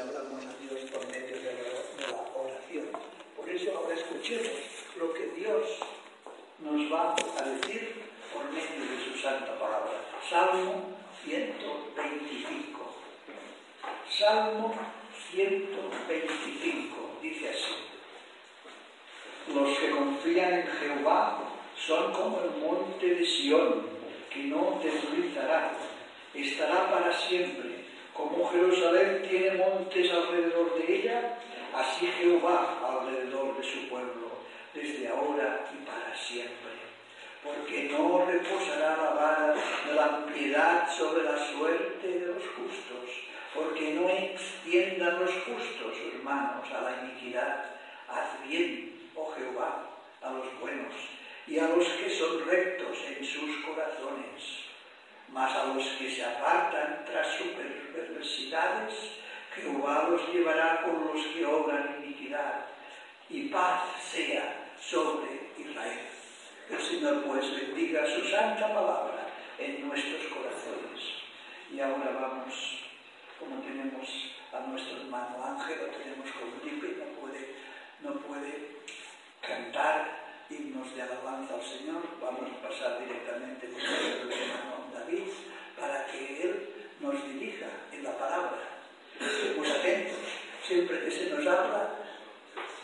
hablamos a Dios por medio de la, oración. Por eso ahora escuchemos lo que Dios nos va a decir por medio de su santa palabra. Salmo 125. Salmo 125 dice así. Los que confían en Jehová son como el monte de Sión, que no deslizará, estará para siempre. Como Jerusalén tiene montes alrededor de ella, así Jehová alrededor de su pueblo, desde ahora y para siempre. Porque no reposará la vara de la impiedad sobre la suerte de los justos, porque no extiendan los justos sus manos a la iniquidad. Haz bien, oh Jehová, a los buenos y a los que son rectos en sus corazones. Mas a los que se apartan tras sus perversidades, Jehová los llevará con los que obran iniquidad, y paz sea sobre Israel. El Señor pues bendiga su santa palabra en nuestros corazones. Y ahora vamos, como tenemos a nuestro hermano Ángel, lo tenemos con gripe, no puede, no puede cantar himnos de alabanza al Señor, vamos a pasar directamente con el hermano Para que Él nos dirija en la palabra. Estemos atentos, siempre que se nos habla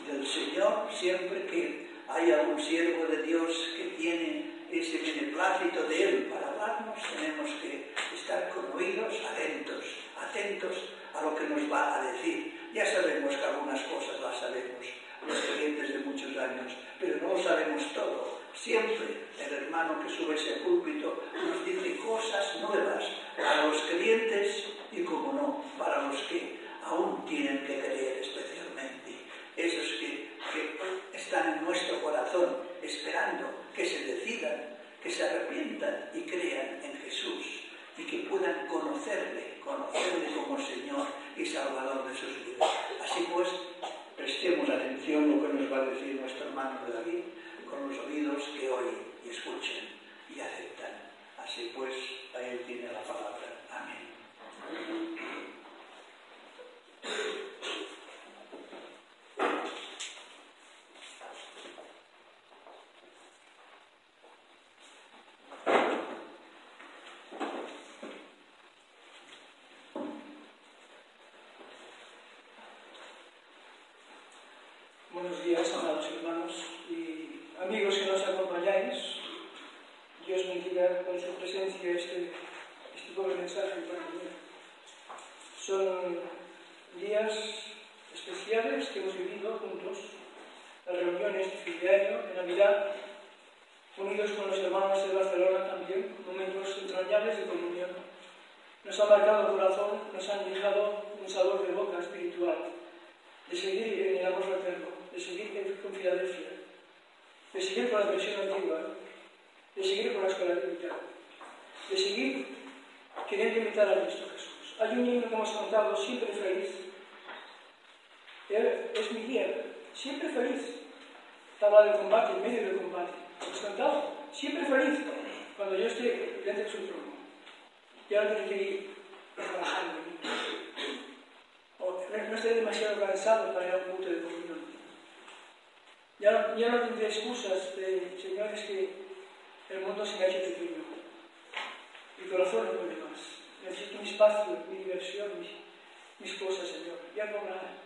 del Señor, siempre que hay algún siervo de Dios que tiene ese beneplácito de Él para hablarnos, tenemos que estar con oídos atentos, atentos a lo que nos va a decir. Ya sabemos que algunas cosas las sabemos, los creyentes de muchos años, pero no lo sabemos todo. Siempre el hermano que sube ese púlpito nos dice cosas nuevas para los creyentes y, como no, para los que aún tienen que creer especialmente. Esos que, que están en nuestro corazón esperando que se decidan, que se arrepientan y crean en Jesús y que puedan conocerle, conocerle como Señor y Salvador de sus vidas. Así pues, Prestemos atención a lo que nos va a decir nuestro hermano David con los oídos que oyen y escuchen y aceptan. Así pues, a él tiene la palabra. Amén. Buenos días, amados hermanos y amigos. Con su presencia este, este pobre mensaje para mí. Son días especiales que hemos vivido juntos, las reuniones de fin de año, de Navidad, unidos con los hermanos de Barcelona también, momentos entrañables de comunión. Nos ha marcado el corazón, nos han dejado un sabor de boca espiritual, de seguir en el amor fraterno de seguir con Filadelfia, de seguir con la versión antigua, de seguir con la escuela limitada, de seguir queriendo imitar a Cristo Jesús. Hay un himno que hemos cantado, siempre feliz. Él es mi guía, siempre feliz. estaba del combate, en medio del combate. Hemos cantado, siempre feliz, cuando yo esté dentro de su trono. Y ahora tiene que ir trabajando. O no esté demasiado cansado para ir a un punto de comunión. Ya no, ya no tendré excusas de, señores, que el mundo se me ha hecho pequeño. Mi corazón no puede más. Necesito mi espacio, mi diversión, mis, cosas, Señor. Ya no nada.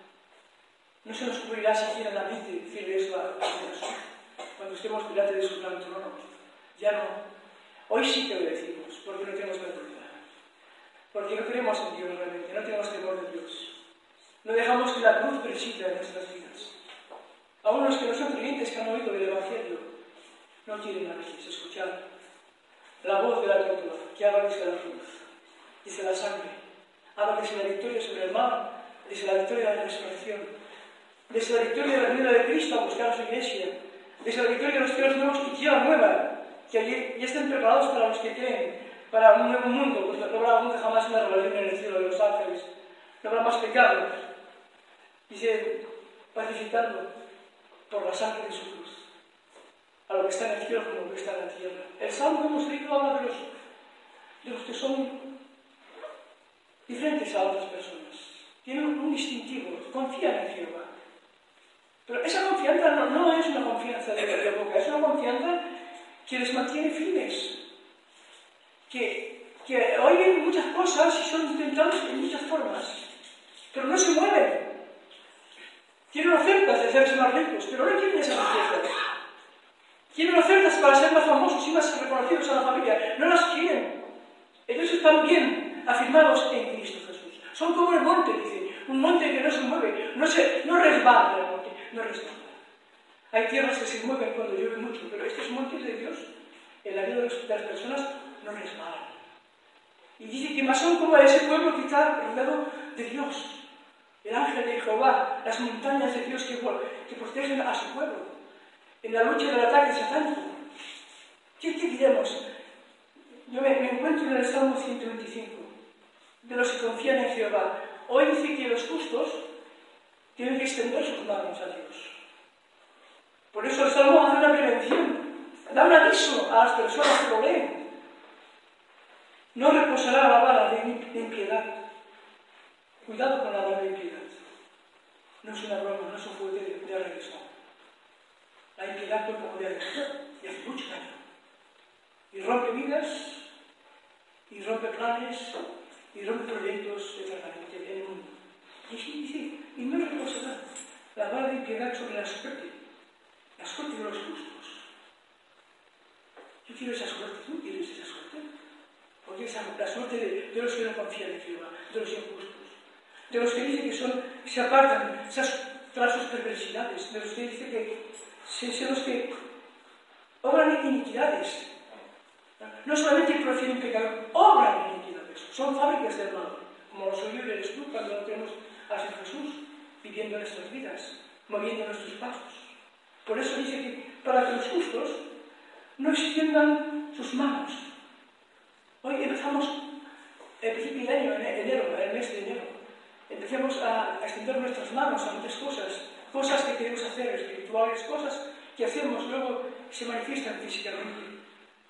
No se nos cubrirá siquiera la mente decirle eso a Jesús. Cuando estemos delante de su gran trono. Ya no. Hoy sí que lo decimos, porque no tenemos vergüenza. Porque no creemos en Dios realmente, no tenemos temor de Dios. No dejamos que la cruz presida en nuestras vidas. Aún los que no son creyentes que han oído del Evangelio no quieren a veces escuchar la voz de la criatura que habla desde la cruz, desde la sangre, habla desde la victoria sobre el mal, desde la victoria de la resurrección, desde la victoria de la vida de Cristo a buscar a su iglesia, desde la victoria de los cielos nuevos y tierra nueva, que allí ya estén preparados para los que creen, para un nuevo mundo, pues no habrá nunca jamás una rebelión en el cielo de los ángeles, no habrá más pecados. Dice, pacificando por la sangre de su cruz, a lo que está en el cielo como lo que está en la tierra. El salmo hemos leído habla de los, de los que son diferentes a otras personas. Tienen un distintivo, confían en Jehová. Pero esa confianza no, es una confianza de, de boca, es una confianza que les mantiene firmes, que, que oyen muchas cosas y son intentados en muchas formas, pero no se mueven. Tienen ofertas de hacerse más ricos, pero no quieren esas riquezas. Tienen ofertas para ser más famosos y más reconocidos a la familia, no las quieren. Ellos están bien afirmados en Cristo Jesús. Son como el monte, dice, un monte que no se mueve, no, se, no resbala el monte, no resbala. Hay tierras que se mueven cuando llueve mucho, pero estos montes de Dios, en la vida de las personas, no resbalan. Y dice que más son como ese pueblo que está rodeado de Dios, el ángel de Jehová, las montañas de Dios que, que protegen a su pueblo, en la lucha del ataque satánico. ¿Qué, qué diremos? Yo me, encuentro en el Salmo 125, de los que confían en Jehová. Hoy dice que los justos tienen que extender sus manos a Dios. Por eso el Salmo hace una prevención, da un aviso a las personas que lo leen. No reposará la vara de, impiedad. Cuidado con la vara de impiedad. No es una broma, no es un juguete de, de. La impiedad toca poder y hace mucho daño. Y rompe vidas, y rompe planes, y rompe proyectos eternamente en el mundo. Y sí, dice, y no reposará la vara de impiedad sobre la suerte la suerte de los justos. Yo quiero esa suerte, ¿tú quieres esa suerte? Porque esa, la suerte de, de, los que no confían en Jehová, de los injustos, de los que dicen que son, se apartan tras sus perversidades, de los que dicen que son los que obran iniquidades. No solamente profieren pecado, obran iniquidades, son fábricas del mal, como los oyó eres tú cuando no tenemos a Jesús viviendo nuestras vidas, moviendo nuestros pasos. Por eso dice que para que los justos no extiendan sus manos. Hoy empezamos el principio de año, en enero, el mes de enero. Empecemos a, extender nuestras manos a muchas cosas, cosas que queremos hacer, espirituales, cosas que hacemos, luego se manifiestan físicamente.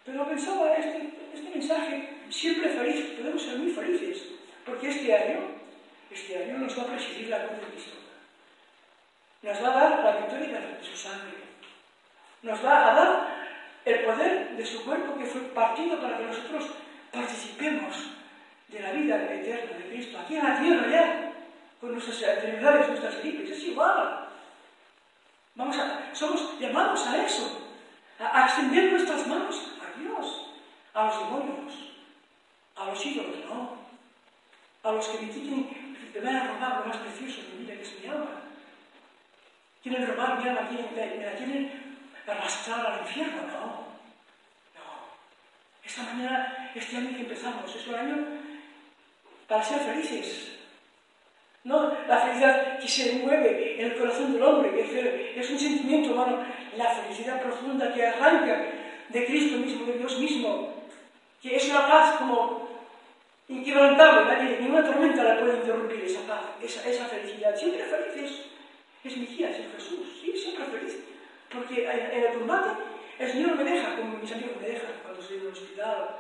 Pero pensaba, este, este mensaje, siempre feliz, podemos ser muy felices, porque este año, este año nos va a presidir la cruz de Cristo nos va a dar la victoria de su sangre. Nos va a dar el poder de su cuerpo que fue partido para que nosotros participemos de la vida eterna de Cristo, aquí en la tierra ya, con nuestras enfermedades, nuestras gripes, es igual. Vamos a, somos llamados a eso, a, extender nuestras manos a Dios, a los demonios, a los ídolos, no, a los que me quieren, me van a robar lo más precioso de mi vida, que es mi alma quieren robar mi alma, quieren, me la quieren arrastrar al infierno. No, no. Esta mañana, este año que empezamos, es un año para ser felices. No la felicidad que se mueve en el corazón del hombre, que es un sentimiento humano, la felicidad profunda que arranca de Cristo mismo, de Dios mismo, que es una paz como inquebrantable, nadie, ninguna tormenta la puede interrumpir esa paz, esa, felicidad. Siempre felices es mi guía, es Jesús, sí, siempre feliz. Porque en, el combate el Señor me deja como mis amigos me dejan cuando estoy en el hospital,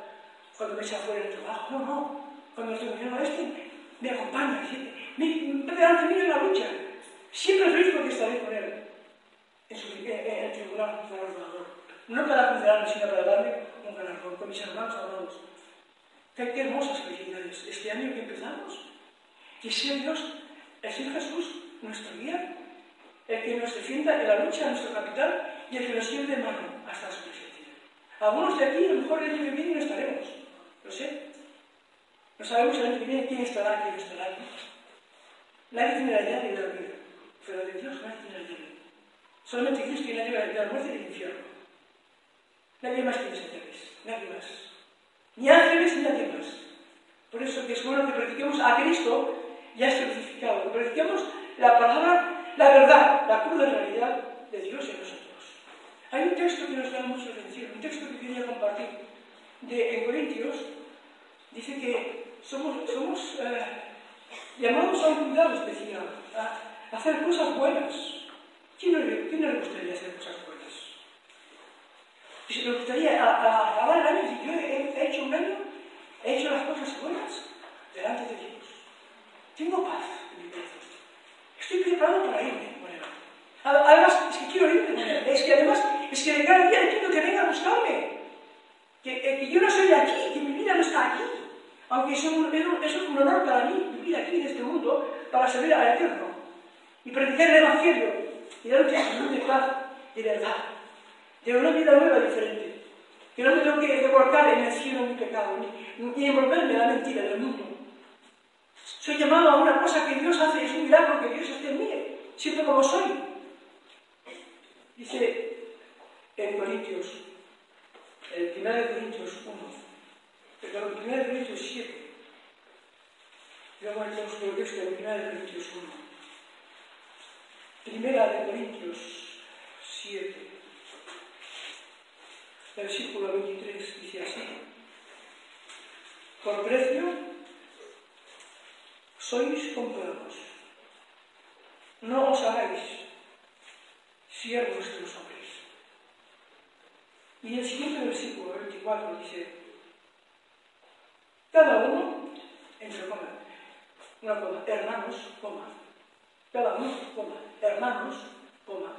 cuando me echa fuera del trabajo. No, no. Cuando estoy con este, me acompaña, me, me delante mío en la lucha. Siempre feliz porque estaré con Él en, su, en, en el tribunal. No para condenarme, sino para darme un galardón con mis hermanos amados. Qué, hermosas felicidades. Este año que empezamos, que sea Dios, el Señor Jesús, nuestro guía, el que nos defienda en la lucha, nuestro capital, y el que nos lleve de mano hasta su presencia. Algunos de aquí, a lo mejor el año que viene no estaremos, lo sé. No sabemos el año que viene quién estará, quién estará aquí. Nadie tiene la llave de la vida, pero de Dios nadie tiene la llave. Solamente Dios tiene la llave de la muerte y del infierno. Nadie más tiene esa llaves, nadie más. Ni ángeles ni nadie más. Por eso que es bueno que practiquemos a Cristo ya es crucificado, que practiquemos la palabra la verdad, la cruda realidad de Dios en nosotros. Hay un texto que nos da mucha atención, un texto que quería compartir de, en Corintios, dice que somos, somos eh, llamados a un cuidado especial, a, hacer cosas buenas. ¿Quién no, le, ¿Quién no, le, gustaría hacer cosas buenas? Si me gustaría acabar el año y yo he, he hecho un año, he hecho las cosas buenas delante de Dios. Tengo paz en mi corazón. Estoy preparado para irme con él. Además, es que quiero irme con él. Es que además, es que de cada día entiendo que venga a buscarme. Que, eh, que, yo no soy de aquí, que mi vida no está aquí. Aunque es un, es un honor para mí vivir aquí en este mundo para servir al Eterno y predicar el Evangelio y dar un testimonio de paz, de verdad, de una vida nueva diferente. Que no me tengo que devolcar en el cielo mi pecado, ni, ni envolverme en la mentira del mundo. Soy llamado a una cosa que Dios hace, es un milagro que Dios esté en mí, siempre como soy. Dice en Corintios, el 1 de Corintios 1, perdón, 1 de Corintios 7, luego entramos por el texto de 1 de Corintios 1. Primera de Corintios 7, versículo 23, dice así. Por precio sois comprados. No os hagáis siervos de los hombres. Y el siguiente versículo, 24, dice, cada uno, entre comas, una coma, hermanos, coma, cada uno, coma, hermanos, coma.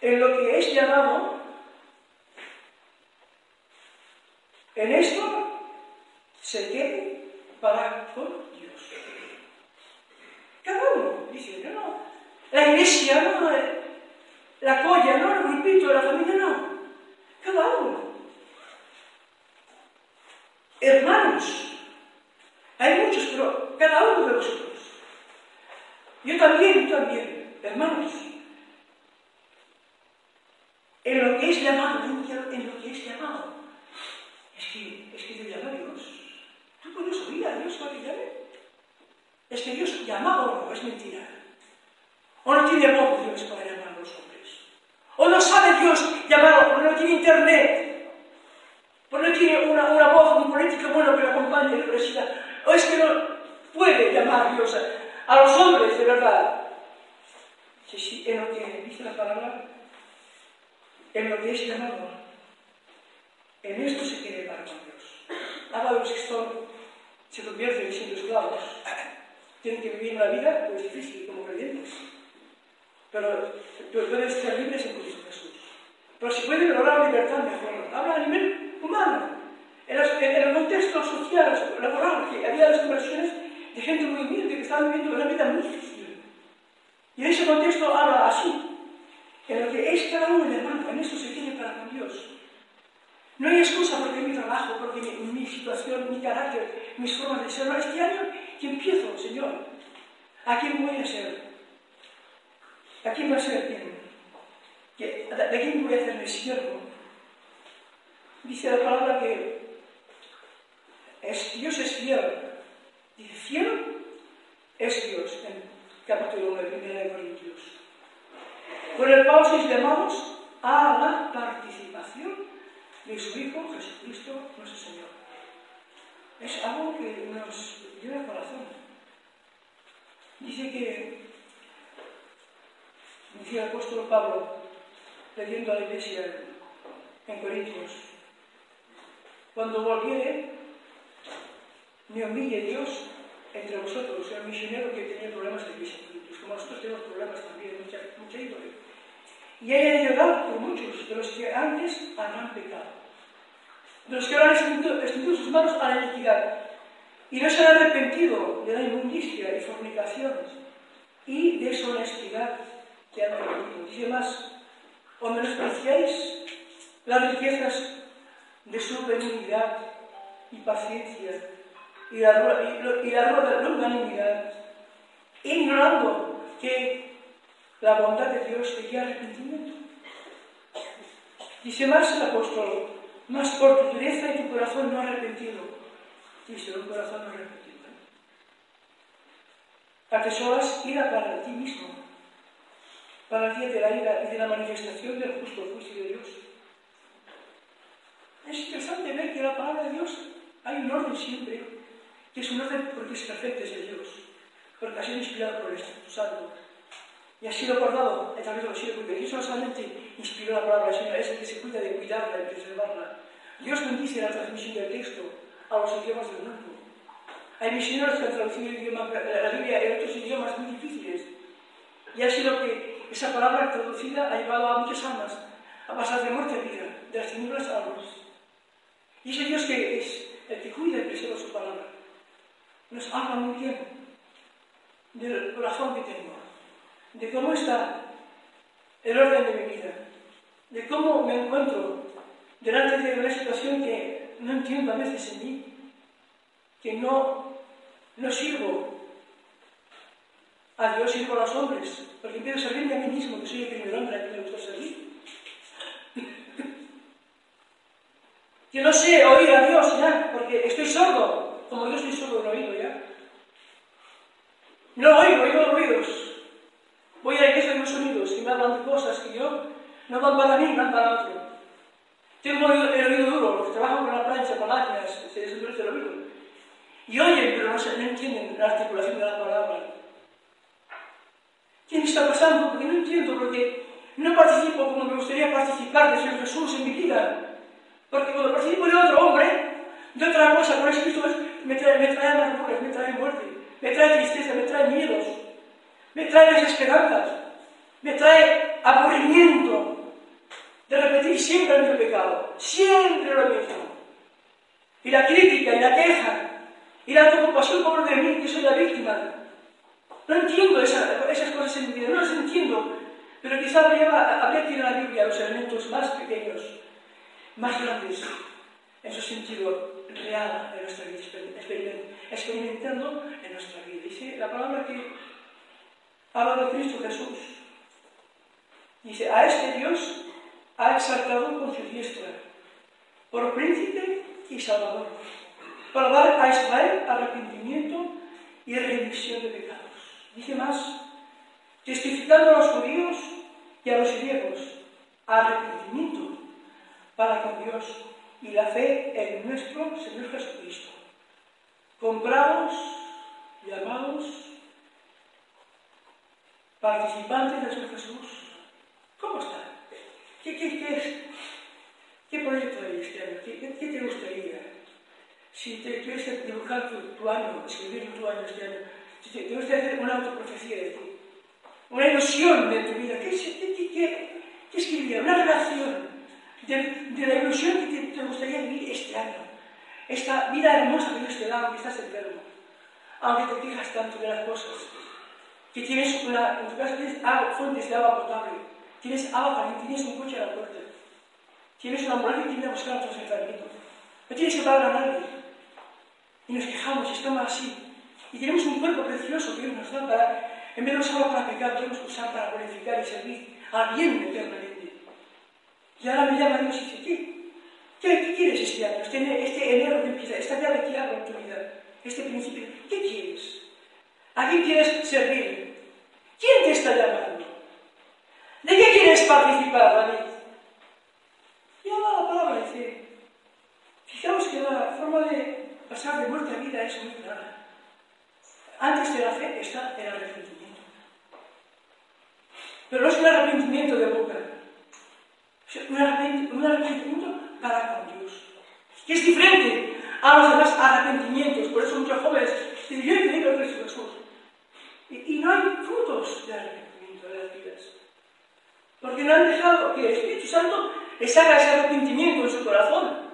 En lo que es llamado, en esto se quede para con Dios. Cada uno dice, no, no, la iglesia, no, la colla, no, el grupito, la familia, no. Cada uno. Hermanos, hay muchos, pero cada uno de vosotros. Yo también, yo también, hermanos. En lo que es llamado, en lo que es llamado. Es que, es que te llama Dios. ¿Tú oír a Dios te llame? Es que Dios llama o no, es mentira. O no tiene voz Dios para llamar a los hombres. O no sabe Dios llamar, o no tiene internet. O no tiene una, una voz, un político bueno que lo acompañe la universidad. O es que no puede llamar Dios a, los hombres de verdad. Sí, sí, en lo que dice la palabra, lo que es llamado, en esto se quiere para con Dios. Los que son, se convierten siendo esclavos. Tienen que vivir una vida pues, difícil como creyentes. Pero pueden ser libres en Cristo Jesús. Pero si pueden lograr libertad mejor. Habla a nivel humano. En, el contexto social, laboral, que había las conversiones de gente muy humilde que estaba viviendo una vida muy difícil. Y en ese contexto habla así. En lo que es cada uno de hermano, en esto se tiene para con Dios. No hay excusa porque mi trabajo, porque mi, mi, situación, mi carácter, mis formas de ser. No, este año que empiezo, Señor, ¿a quién voy a ser? ¿A quién va a ser? ¿De quién voy a hacerme siervo? Dice la palabra que es, Dios es fiel. Dice, fiel es Dios, en capítulo 1 de Corintios. Con el cual sois llamados a la participación de su Hijo Jesucristo nuestro Señor. Es algo que nos lleva al corazón. Dice que, el apóstol Pablo, leyendo a la iglesia en Corintios, cuando volviere, me humille Dios entre vosotros, el misionero que tenía problemas de crisis, como nosotros tenemos problemas también, mucha, mucha índole. Y haya llegado por muchos de los que antes habrán pecado, de los que habrán extendido sus manos a la iniquidad y no se han arrepentido de la inmundicia y fornicación y deshonestidad que han cometido. Dice más, o menospreciáis las riquezas de su benignidad y paciencia y la, y la longanimidad, ignorando que la bondad de Dios te guía arrepentimiento. Dice más el apóstol, más por tu dureza y tu corazón no arrepentido. Dice, un corazón no arrepentido. Atesoras ira para ti mismo, a día de la ira y de la manifestación del justo juicio de Dios. Es interesante ver que en la palabra de Dios hay un orden siempre, que es un orden porque es perfecto, es de Dios, porque ha sido inspirado por el Espíritu Santo. Y ha sido acordado a través de los siglos, porque Dios no solamente inspiró la palabra del Señor, es el que se cuida de cuidarla y preservarla. Dios bendice la transmisión del texto a los idiomas del mundo. Hay misioneros que han traducido el idioma, la Biblia en otros idiomas muy difíciles. Y ha sido que esa palabra traducida ha llevado a muchas almas a pasar de muerte a vida, de las tinieblas a la luz. Y ese Dios que es el que cuida y preserva su palabra, nos habla muy bien del corazón que tengo, de cómo está el orden de mi vida, de cómo me encuentro delante de una situación que no entiendo a veces en mí, que no, no sirvo a Dios, sirvo a los hombres, porque a servirme a mí mismo, que soy el primer hombre a quien me gusta servir. que no sé oír a Dios ya, porque estoy sordo, como yo estoy sordo del oído ya. No oigo, oigo ruidos. Voy a la iglesia de los sonidos y me hablan de cosas que yo no van para mí, van para otro. Tengo el oído duro, los que con la plancha, con máquinas, se les el oído. Y oyen, pero no, se, no entienden la articulación de la palabra. ¿Qué me está Porque no participo como me gustaría participar de Señor Jesús en mi vida. Porque cuando participo de otro hombre, de otra cosa con Cristo, me trae, me trae amarguras, me trae muerte, me trae tristeza, me trae miedos, me trae desesperanzas, me trae aburrimiento de repetir siempre el pecado, siempre lo mismo. Y la crítica y la queja y la autocompasión por de mí, que soy la víctima. No entiendo esa, esas cosas en mi vida, no las entiendo, pero quizá habría, habría que ir a la Biblia los elementos más pequeños, más grandes, en su sentido real de nuestra vida, experimentando en nuestra vida. Dice la palabra que habla de Cristo Jesús. Dice, a este Dios ha exaltado con su diestra, por príncipe y salvador para dar a Israel arrepentimiento y remisión de pecados. Dice más, testificando a los judíos y a los griegos arrepentimiento para con Dios y la fe en nuestro Señor Jesucristo. Comprados, llamados, participantes del Señor Jesús. ¿Cómo está? ¿Qué, qué, qué, es? ¿Qué proyecto hay este año? ¿Qué, te gustaría? si te quieres dibujar tu, año, escribir tu año este año, si te, te gusta hacer una autoprofecía de ti, una ilusión de tu vida, ¿qué, qué, qué, qué escribiría? Una relación de, la ilusión que te, gustaría vivir este año. Esta vida hermosa que Dios te da, aunque estás enfermo, aunque te quejas tanto de las cosas, que tienes una, en tu casa tienes fuentes de agua potable, tienes agua caliente, tienes un coche a la puerta, tienes una mujer que viene a buscar a tus enfermitos, no tienes que pagar a nadie, y nos quejamos y estamos así. Y tenemos un cuerpo precioso que Dios nos da para, en vez de usarlo para pecar, tenemos que usar para glorificar y servir al bien eternamente. Y ahora me llama Dios y dice, ¿qué? ¿Qué, quieres este año? Este, este enero que empieza, esta llave que hago en tu vida, este principio, ¿qué quieres? ¿A quién quieres servir? ¿Quién te está llamando? ¿De qué quieres participar, David? Y ahora la palabra dice, fijaos que la forma de pasar de muerte a vida es muy clara. Antes de la fe está el arrepentimiento. Pero no es un arrepentimiento de boca, es un arrepentimiento, para con Dios. Que es diferente a los demás arrepentimientos. Por eso muchos jóvenes dicen, yo he en Cristo. Y, y no hay frutos de arrepentimiento en las vidas. Porque no han dejado que el Espíritu Santo les haga ese arrepentimiento en su corazón.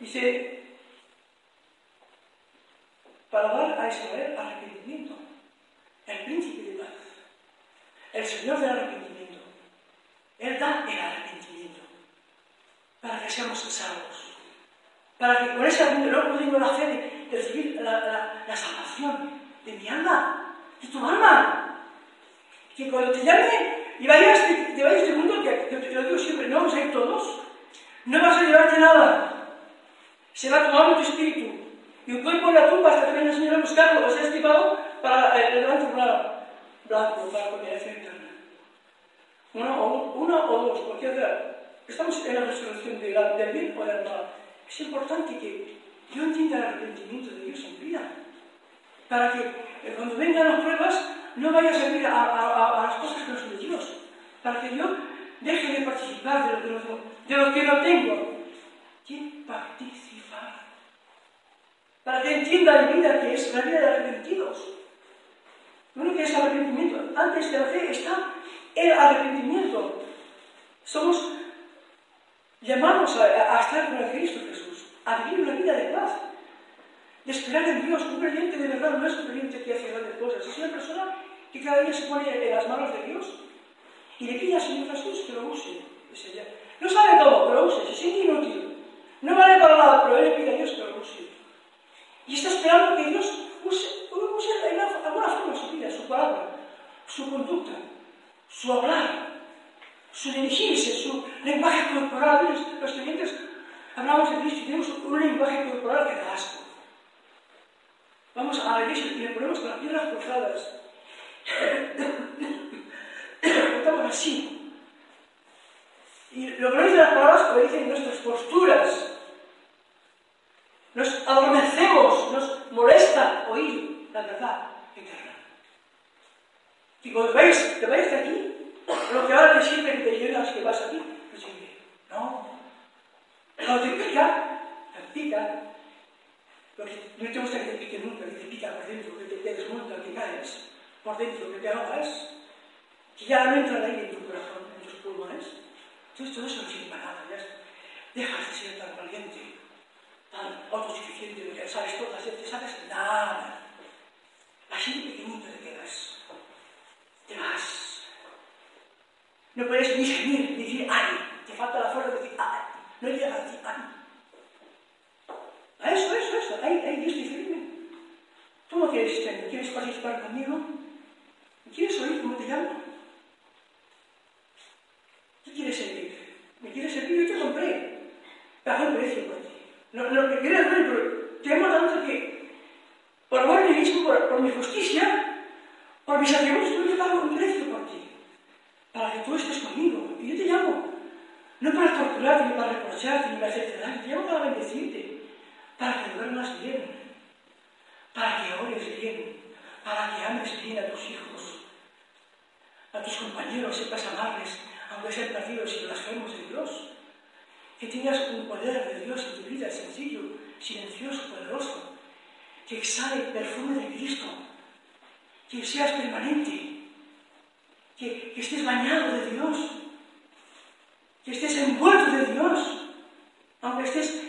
Dice, para dar a Israel arrepentimiento, el príncipe de paz, el Señor del arrepentimiento. Él da el arrepentimiento para que seamos salvos, para que con ese arrepentimiento tengo la fe de, recibir la, salvación de mi alma, de tu alma. Que cuando te llame y vayas, te, vayas de este mundo, que, que, te lo digo siempre, no vamos a ir todos, no vas a llevarte nada se va tomando tu espíritu. Y un cuerpo en la tumba hasta que venga el Señor a buscarlo, o sea, estimado para blanco, para condenación eterna. Uno o, dos, cualquiera. Estamos en la resolución de la, del bien o del mal. Es importante que yo entienda el arrepentimiento de Dios en vida. Para que eh, cuando vengan las pruebas no vaya a servir a, las cosas que no son de Dios. Para que yo deje de participar de lo, de de que no tengo. ¿Quién participa? para que entienda la vida que es la vida de arrepentidos. Lo que es arrepentimiento. Antes de la fe está el arrepentimiento. Somos llamados a, estar con Cristo Jesús, a vivir una vida de paz, de esperar en Dios. Un creyente de verdad no es un creyente que hace grandes cosas, es una persona que cada día se pone en las manos de Dios y le pide al Señor Jesús que lo use. No sabe todo, pero lo use, se siente inútil. No vale para nada, pero él le pide a Dios que lo use. Y está esperando que Dios use, podemos ser enlazo a nós mesmos, a vida, a palabra, su conducta, su hablar, su dirigirse, su lenguaje corporal. Vedes, los creyentes hablamos de Cristo y tenemos un lenguaje corporal que da asco. Vamos a la iglesia y le ponemos con las piernas cruzadas. Estamos así. Y lo que no dicen las palabras, lo dicen nuestras posturas. Por, mi justicia, por mis atributos, yo te pago un precio por ti. Para que tú estés conmigo. Y yo te llamo. No para torturarte, ni para reprocharte, ni para hacerte daño. Te llamo para bendecirte. Para que duermas bien. Para que ores bien. Para que ames bien a tus hijos. A tus compañeros, sepas amarles aunque sean perdidos y blasfemos de Dios. Que tengas un poder de Dios en tu vida, sencillo, silencioso, poderoso. Que exhale el perfume de Cristo. Que seas permanente. Que, estés bañado de Dios. Que estés envuelto de Dios. Aunque estés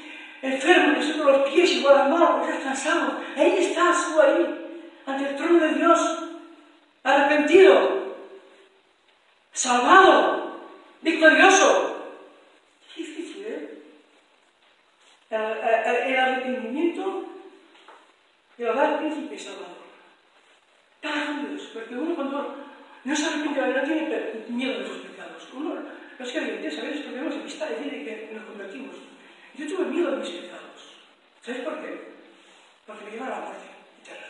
enfermo, que estés los pies igual a mal, que estés cansado. Ahí estás tú ahí, ante el trono de Dios, arrepentido, salvado, victorioso. Difícil, ¿eh? El, arrepentimiento de hogar príncipe salvador. Para Dios, porque uno cuando no se arrepiente, no tiene miedo de sus pecados. Uno, los creyentes, a veces podemos evitar decir que nos convertimos. Yo tuve miedo de mis pecados. ¿Sabes por qué? Porque me llevan a la muerte eterna.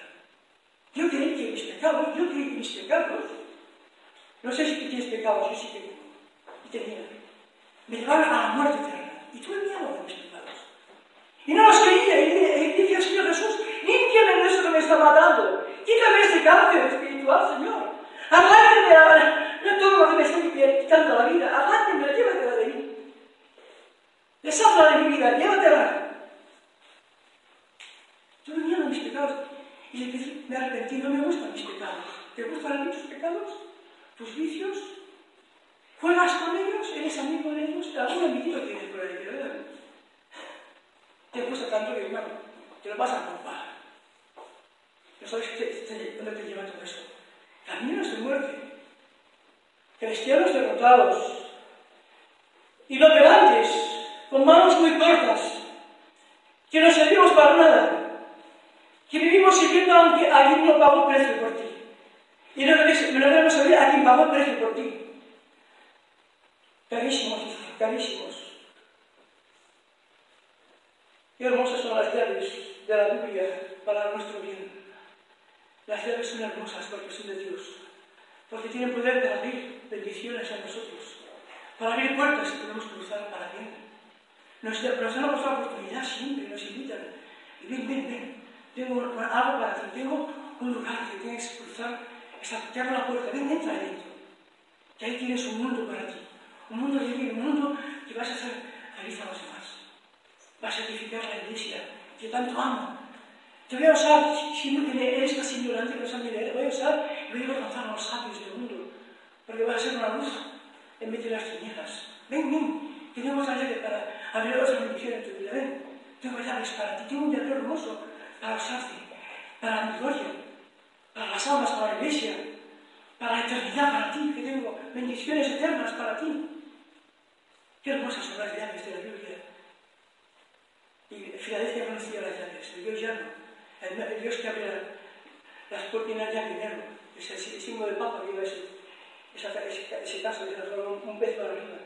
Yo creí que mis pecados, yo creí que mis pecados, no sé si tienes pecados, yo sí que tenía. Me llevaron a la muerte eterna. Y tuve miedo de mis pecados. Y no los creía. Y, está matando. Quítame este cáncer espiritual, Señor. Arráncame de todo lo que me está quitando la vida. Arráncame, llévatela de mí. Deshazla de mi vida, llévatela. Tuve miedo de mis pecados. Y le dije, me arrepentí, no me gustan mis pecados. ¿Te gustan a tus pecados? ¿Tus vicios? ¿Juegas con ellos? ¿Eres amigo de ellos? ¿Algún amiguito tienes por ahí? ¿verdad? Te gusta tanto que, hermano, te lo vas a culpar. ¿No sabes dónde te lleva todo eso? Caminos de muerte. Cristianos derrotados. Y lo antes, con manos muy cortas, que no servimos para nada, que vivimos sirviendo aunque alguien no pagó precio por ti. Y no debemos saber a quién pagó precio por ti. Carísimos, carísimos. Qué hermosas son las llaves de la Biblia para nuestro bien. Las llaves son hermosas porque son de Dios, porque tienen poder de abrir bendiciones a nosotros, para abrir puertas que podemos cruzar para bien. Nos, nos dan la oportunidad siempre, nos invitan. Y ven, ven, ven, tengo algo para ti, tengo un lugar que tienes que cruzar, te abro la puerta, ven, entra adentro. Que ahí tienes un mundo para ti, un mundo de vida, un mundo que vas a hacer feliz a los demás. Vas a edificar la iglesia que tanto amo. Te voy a usar, siendo que eres casi ignorante, que no sabes leer, voy a usar voy a alcanzar a los sabios del mundo, porque vas a ser una luz en vez de las tinieblas. Ven, ven, tenemos la llave para abrir otras bendiciones en tu vida, ven. Tengo llaves para ti, tengo un llave hermoso para usarte, para mi gloria, para las almas, para la iglesia, para la eternidad, para ti, que tengo bendiciones eternas para ti. Qué hermosas son las llaves de la Biblia. Y Filadelfia conocía las llaves, el Dios llano, el, Dios que abre las cortinas de dinero, es el símbolo del Papa que lleva ese, ese, ese caso, que solo un, un pez para arriba,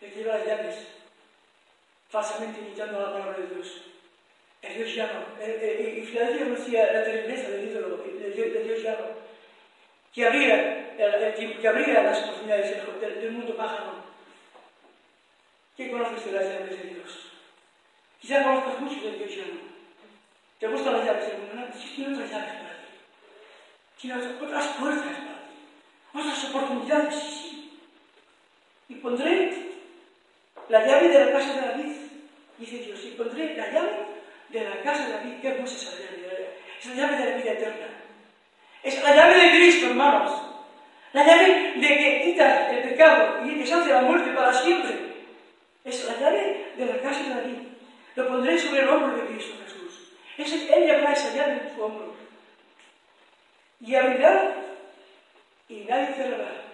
el que lleva las llaves, falsamente imitando la palabra de Dios. El Dios llano. Y Filadelfia conocía la terribleza del ídolo, del Dios, del Dios llano, que abría, que abría las oportunidades del, del mundo pájaro ¿Qué conoces de las llaves de Dios? Quizá conozcas mucho del Dios llano. ¿Te gustan las llaves? No, tiene otras llaves para ti. Tiene otras puertas para ti. Otras oportunidades, sí, sí. Y pondré la llave de la casa de David, dice Dios, y pondré la llave de la casa de David. Qué hermosa esa llave. Es la llave de la vida eterna. Es la llave de Cristo, hermanos. La llave de que quita el pecado y que se hace la muerte para siempre. Es la llave de la casa de David. Lo pondré sobre el hombro de Cristo És hogy egyre máshogy előtt vonulunk. Я вина и на nadie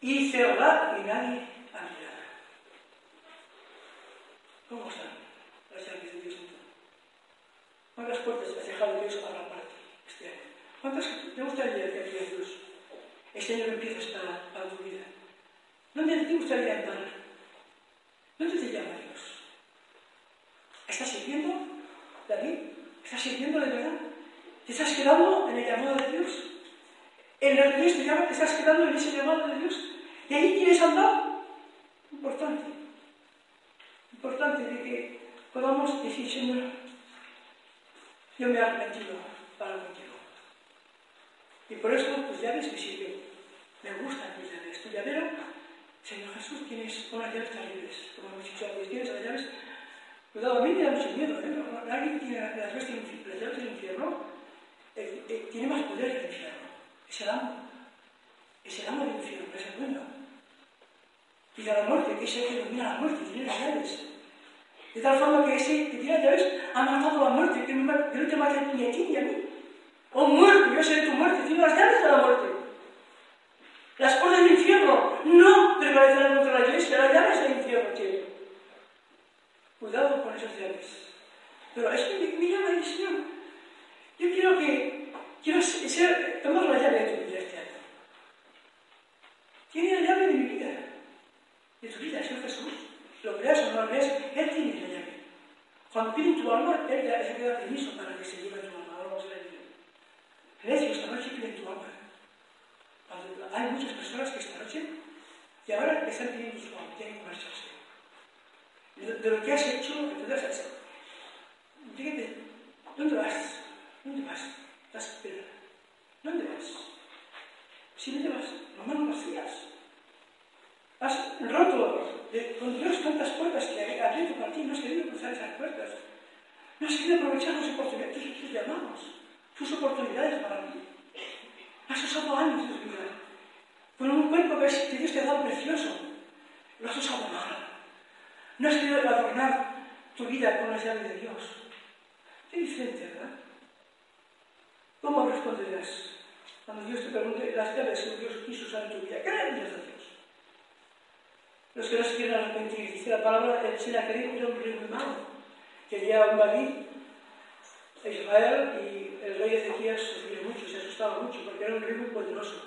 И серва и на и ангела. ¿Cómo están? Gracias a Dios Dios mío. ¿Cuántas puertas has dejado Dios para parte este año? ¿Cuántas te gustaría que hacía Dios? Este año empiezas para, para tu vida. ¿Dónde te gustaría andar? ¿Dónde te llamas? ¿En el que Dios te te estás quedando en ese llamado de Dios? ¿Y ahí quieres andar? Importante. Importante de que podamos decir, Señor, yo me he arrepentido para contigo. Y por eso tus llaves me sirven. Me gustan tus llaves. Tu llavero Señor Jesús, tienes unas llaves terribles, como hemos dicho antes, tienes las llaves. Cuidado, a mí me da mucho miedo, ¿eh? Alguien tiene las las llaves del infierno, tiene más poder que el infierno. Es el amo. Es el amo del infierno, es el dueño. Y la muerte, que es el que domina la muerte, tiene las llaves. De tal forma que ese que tiene las llaves ha matado la muerte, que, no te mate ni a ti ni a mí. Oh muerte, yo seré tu muerte, tiene las llaves de la muerte. Las puertas del infierno no prevalecerán contra la iglesia, las llaves del infierno tienen. Cuidado con esas llaves. Pero es que me, llama el Señor. Yo quiero que, quiero ser, tomar la llave de tu. Tiene la llave de mi vida, de tu vida, Señor Jesús. Lo creas o no lo creas, Él tiene la llave. Cuando pide tu alma, Él te da permiso para que se lleve tu alma. Ahora vamos a ver. Necio, esta noche pide tu alma. Hay muchas personas que esta noche y ahora están pidiendo su alma, tienen que marcharse. De, de, lo que has hecho, entonces, fíjate, ¿dónde vas? ¿Dónde vas? Estás espera. ¿Dónde vas? Si no te vas, manos vacías. Has roto con Dios tantas puertas que abierto para ti, no has querido cruzar esas puertas. No has querido aprovechar las oportunidades, tus, tus llamados, tus oportunidades para ti. Has usado años de tu vida con un cuerpo que Dios te ha dado precioso. Lo has usado mal. No has querido adornar tu vida con las llaves de Dios. Qué diferente, ¿verdad? ¿Cómo responderás cuando Dios te pregunte las llaves que Dios quiso usar en tu vida? ¿Qué le a Dios? Los que no se quieren arrepentir, dice la palabra, el Senaquerib era un rey muy malo. Quería un a Israel y el rey Ezequías sufrió mucho, se asustaba mucho porque era un rey muy poderoso.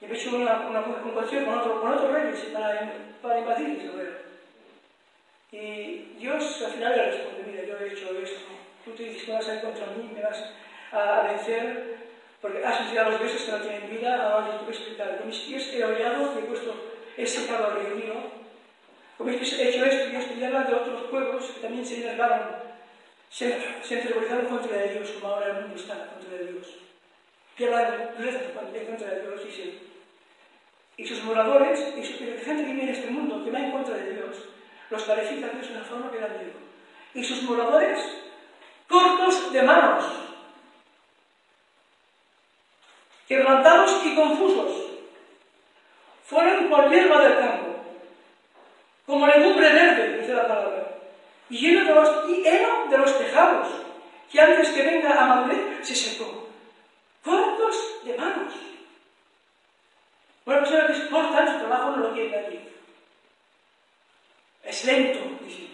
Y he hecho una, una, con, otro, con otros reyes para, para invadir Israel. Y Dios al final le responde, mira, yo he hecho esto, tú te dices que vas a ir contra mí, me vas a vencer, porque has a los dioses que no tienen vida, ahora te voy a explicar. Con mis pies he hollado, te he puesto, he secado al rey mío, con mis pies he hecho esto y esto, y de otros pueblos que también se negaron, se, se enfervorizaron contra de Dios, como ahora el mundo está contra de Dios. Que habla de contra de Dios, y sus moradores, y su, gente que vive en este mundo, que va en contra de Dios, los califica de una forma que da miedo. Y sus moradores cortos de manos, quebrantados y confusos. Fueron por hierba del campo, como legumbre verde, dice la palabra, y lleno de los, y de los tejados, que antes que venga a madurez se secó. Cortos de manos. Una persona que es corta en su trabajo no lo quiere nadie. Es lento, dice.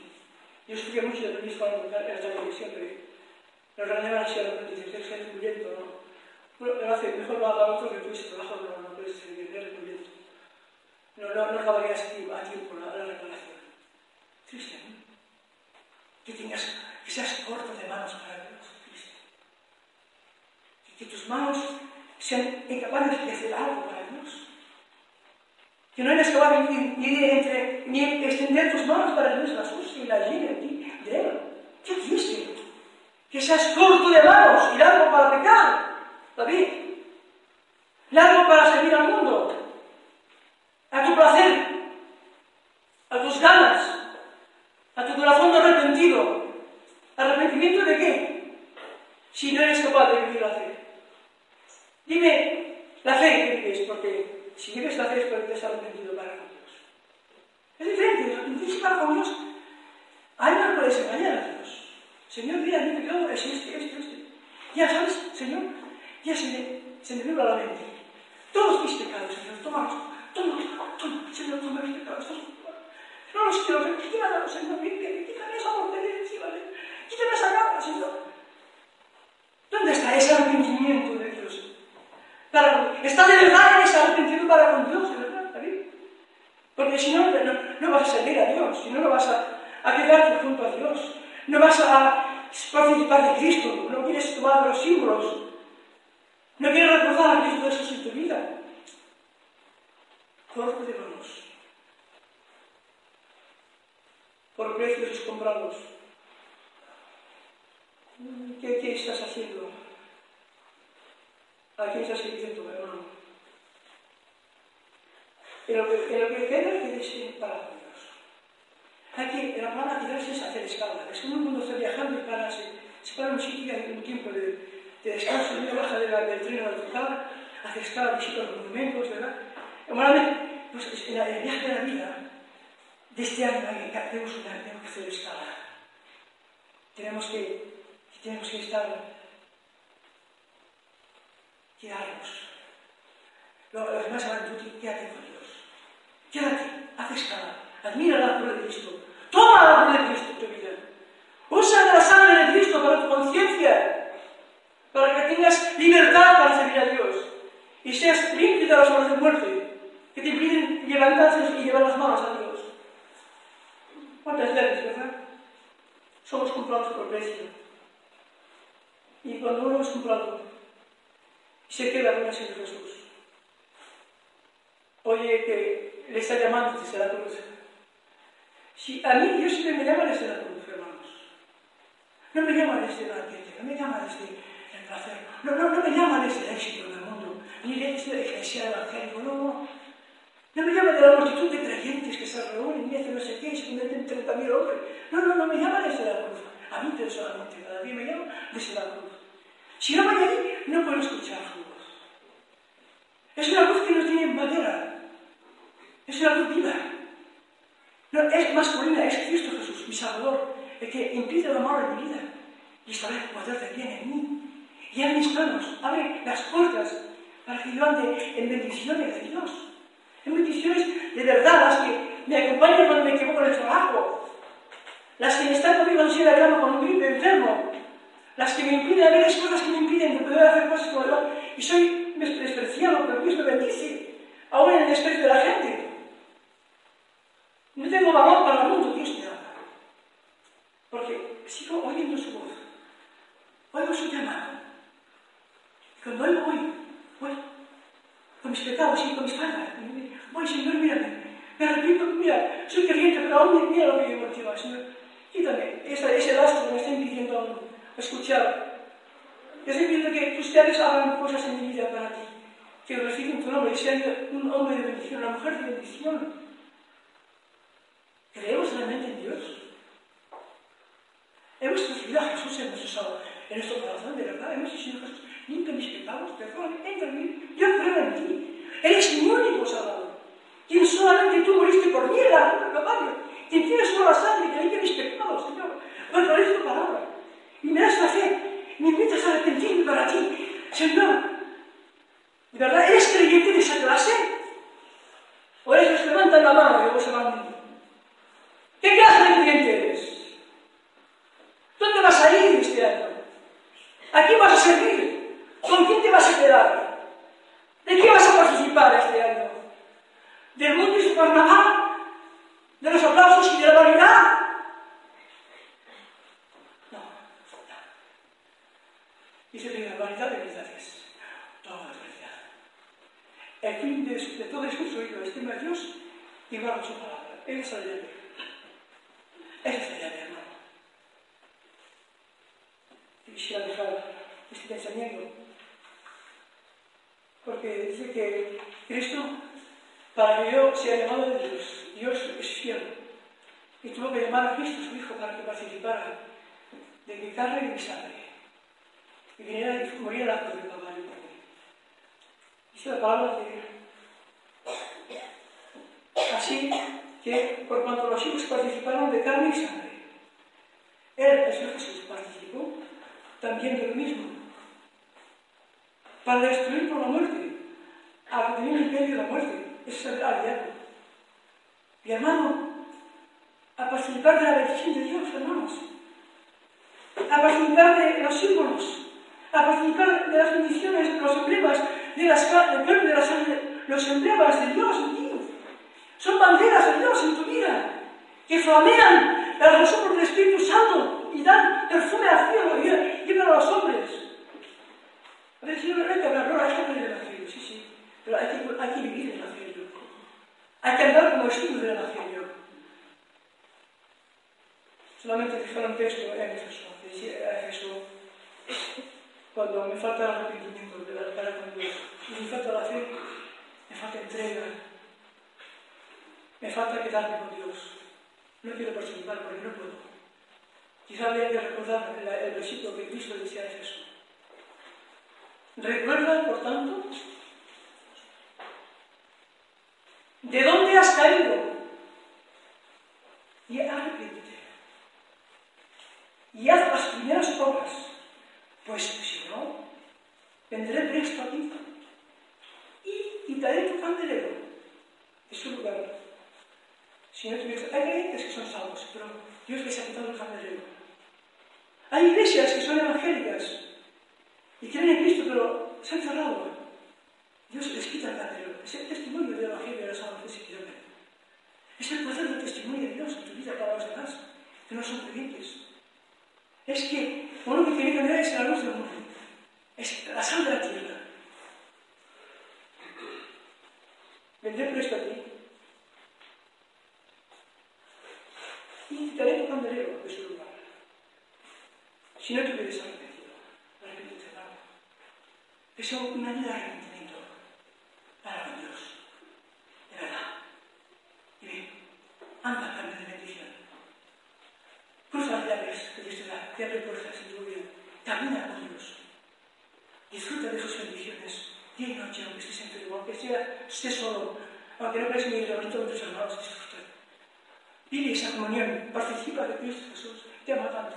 Yo estudié mucho de aprendiz cuando era la siempre nos regañaban así a los que es muy lento, ¿no? Bueno, hace, mejor lo haga otro que tú ese trabajo no, no puedes muy lento. No, no, no acabarías a tiempo la, la reparación. Triste, ¿no? Que tengas, que seas corto de manos para Dios, triste. Que, tus manos sean incapaces de hacer algo para Dios. Que no eres capaz ni, entre, ni extender tus manos para Dios las uses y las llene de Él. ¡Qué triste! Que seas corto de manos y largo para pecar, David, le para servir al mundo, a tu placer, a tus ganas, a tu corazón arrepentido. ¿Arrepentimiento de qué? Si no eres capaz de vivir la fe. Dime la fe que vives, porque si vives la fe es porque te arrepentido para con Dios. Es diferente, arrepentirse para con Dios. Ahí no puedes engañar a Dios. Señor, mira, dime, yo, es este, este, este. Ya sabes, Señor, ya se me, se me vibra la mente. Todos mis pecados, Señor, toma, toma, toma, Señor, toma mis pecados, toma. No los quiero ver, quítame, Señor, quítame esa portería encima, quítame esa capa, Señor. ¿Dónde está ese arrepentimiento de Dios? Para, está de verdad ese arrepentimiento para con Dios, ¿verdad, David? Porque si no, no, no, vas a servir a Dios, si no, no vas a, a quedarte junto a Dios, no vas a participar de Cristo, no quieres tomar los símbolos, no quieres recordar a Cristo eso en tu vida. Manos. Por precios comprados. ¿Qué, ¿Qué estás haciendo? ¿A quién estás sirviendo, hermano? En lo que, en lo que queda, quédese para Dios. Aquí, la palabra quedarse es hacer escala. Es como mundo está viajando y para, se, se para en un sitio un tiempo de, de estar subiendo baja de la del tren a la hacia estar visita los monumentos, ¿verdad? Bueno, pues, en el viaje de la vida de este año tenemos, una, tenemos que hacer escala. Tenemos que, tenemos que estar quedarnos. Lo, los demás harán tú, quédate con Dios. Quédate, haz escala, admira la obra de Cristo, toma la obra de Cristo en tu vida, usa la sangre de Cristo para tu conciencia. Libertad para servir a Dios y seas limpio de las horas de muerte que te impiden levantarse y llevar las manos a Dios. ¿Cuántas veces, verdad? Somos comprados por precio. Y cuando uno es comprado, se queda con Señor Jesús. Oye, que le está llamando desde la cruz. Si a mí Dios siempre me llama desde la cruz, hermanos. No me llama desde la banquete, no me llama desde No, no, no me llama de ese éxito del mundo, ni de que eclesial evangélico, no. No me llama de la multitud de creyentes que se reúnen y hacen no sé qué y se convierten en 30.000 hombres. No, no, no me llama de la cruz. A mí personalmente, cada día me llama de ese la cruz. Si no voy allí, no puedo escuchar su voz. Es una luz que no tiene madera. Es una luz viva. No, es masculina, es Cristo Jesús, mi Salvador, el que impide la amor de mi vida y establece poder de bien en mí. Y en mis manos abre las puertas para que yo ande en bendiciones de Dios. En bendiciones de verdad, las que me acompañan cuando me equivoco en el trabajo. Las que me están conmigo en silla de cama con un enfermo las que me impiden, ver, las cosas que me impiden de poder hacer cosas como yo, y soy despreciado, pero Dios me bendice, aún en el desprecio de la gente. No tengo valor para el mundo, Dios me ama. Porque sigo oyendo su voz, oigo su llamado. Când noi mă voy măi, îmi șteptau și îmi spara, măi, și nu mira, mi-a răpit mira, soy creyente, pero aún mira lo que yo motiva, Señor. Quítame esa, ese lastre que me está impidiendo aún escuchar. Yo Estoy pidiendo que ustedes hagan cosas en mi vida para ti, que reciban tu nombre y sean un hombre de bendición, una mujer de bendición. ¿Creemos realmente en Dios? ¿Hemos recibido a Jesús en nuestro, en nuestro corazón, de verdad? ¿Hemos recibido Jesús? μην τον εισπιτάμε στο Θεό, ένα μην, δύο χρόνια μην. Έχει μόνοι πως άλλο. Την σώμα και του μπορείς την πορνεία, αλλά το καπάνιο. Την πήρε στο βασάνι και λέγε εισπιτάμε στο Θεό. Μα το ρίχνει το παράδο. Μην μοιράσει τα θέα. Μην πείτε σαν την τύχη, την παρατή. Σε νό. Η verdad es que yo esa clase. Por eso se levantan la mano y luego se van. ¿Qué clase de creyente eres? ¿Dónde vas a ir este año? ¿A quién vas a servir? ¿Con quién te vas a quedar? ¿De qué vas a participar este año? ¿Del mundo y su carnaval? ¿De los aplausos y de la vanidad? No, no. Dice que la vanidad de verdades. Toda la verdad. El fin de, de todo discurso oído estima a Dios y guarda su palabra. Esa es la llave. Esa es la llave, hermano. Quisiera dejar este pensamiento. Porque dice que Cristo, para que yo sea llamado de Dios, Dios es fiel. Y tuvo que llamar a Cristo, su Hijo, para que participara de mi carne y mi sangre. Y viniera y muriera la cruz de Calvario por mí. Dice la palabra que así que por cuanto los hijos participaron de carne y sangre, Él, el Señor Jesús, participó también de lo mismo, para destruir por la muerte al que tenía el imperio de la muerte, ese es el diablo. Y hermano, a de de Dios, hermanos, a participar de los símbolos, a participar de las bendiciones, los emblemas de, las, de la sangre, los emblemas de Dios en ti. Son banderas de Dios en tu vida, que flamean los ojos del Espíritu Santo y dan perfume al cielo y llevan a los hombres. A ver, Señor, hay que hablar, no, hay que hablar del Evangelio, sí, sí, pero hay que, hay que vivir el Evangelio. Hay que andar como espíritu del Evangelio. Solamente fijar un texto en Éfeso, decía Éfeso, cuando me falta el arrepentimiento de la cara con Dios, me falta la fe, me falta entrega, me falta quedarme con Dios. No quiero participar porque no puedo. Quizá habría que recordar el, el versículo que Cristo decía a Jesús. Recuerda, por tanto, de dónde has caído y. y haz las primeras obras, pues si no, vendré presto a ti y quitaré tu candelero de su lugar. Si no tuvieras... Hay creyentes que son salvos, pero Dios les ha quitado el candelero. Hay iglesias que son evangélicas y creen en Cristo, pero se han cerrado. Dios les quita el candelero. Es el testimonio del Evangelio de la salvación que quieren ver. Es el poder del testimonio de Dios en tu vida para los demás, que no son creyentes. Es que uno que tiene que ver es la luz del mundo. Es la sal de la tierra. Vendré presto a ti. Y quitaré tu candelero de su lugar. Si no te hubieras arrepentido, arrepiéntete, hermano. Es una vida de arrepentimiento para Dios. De verdad. Y bien, anda, cambio Cruzadores, que te abre puertas en tu vida, camina con Dios. Disfruta de sus bendiciones, día y noche, aunque estés enfermo, aunque sea, estés solo, aunque no creas en el lamento de tus hermanos, disfruta. Vive esa comunión, participa de Cristo Jesús, te ama tanto.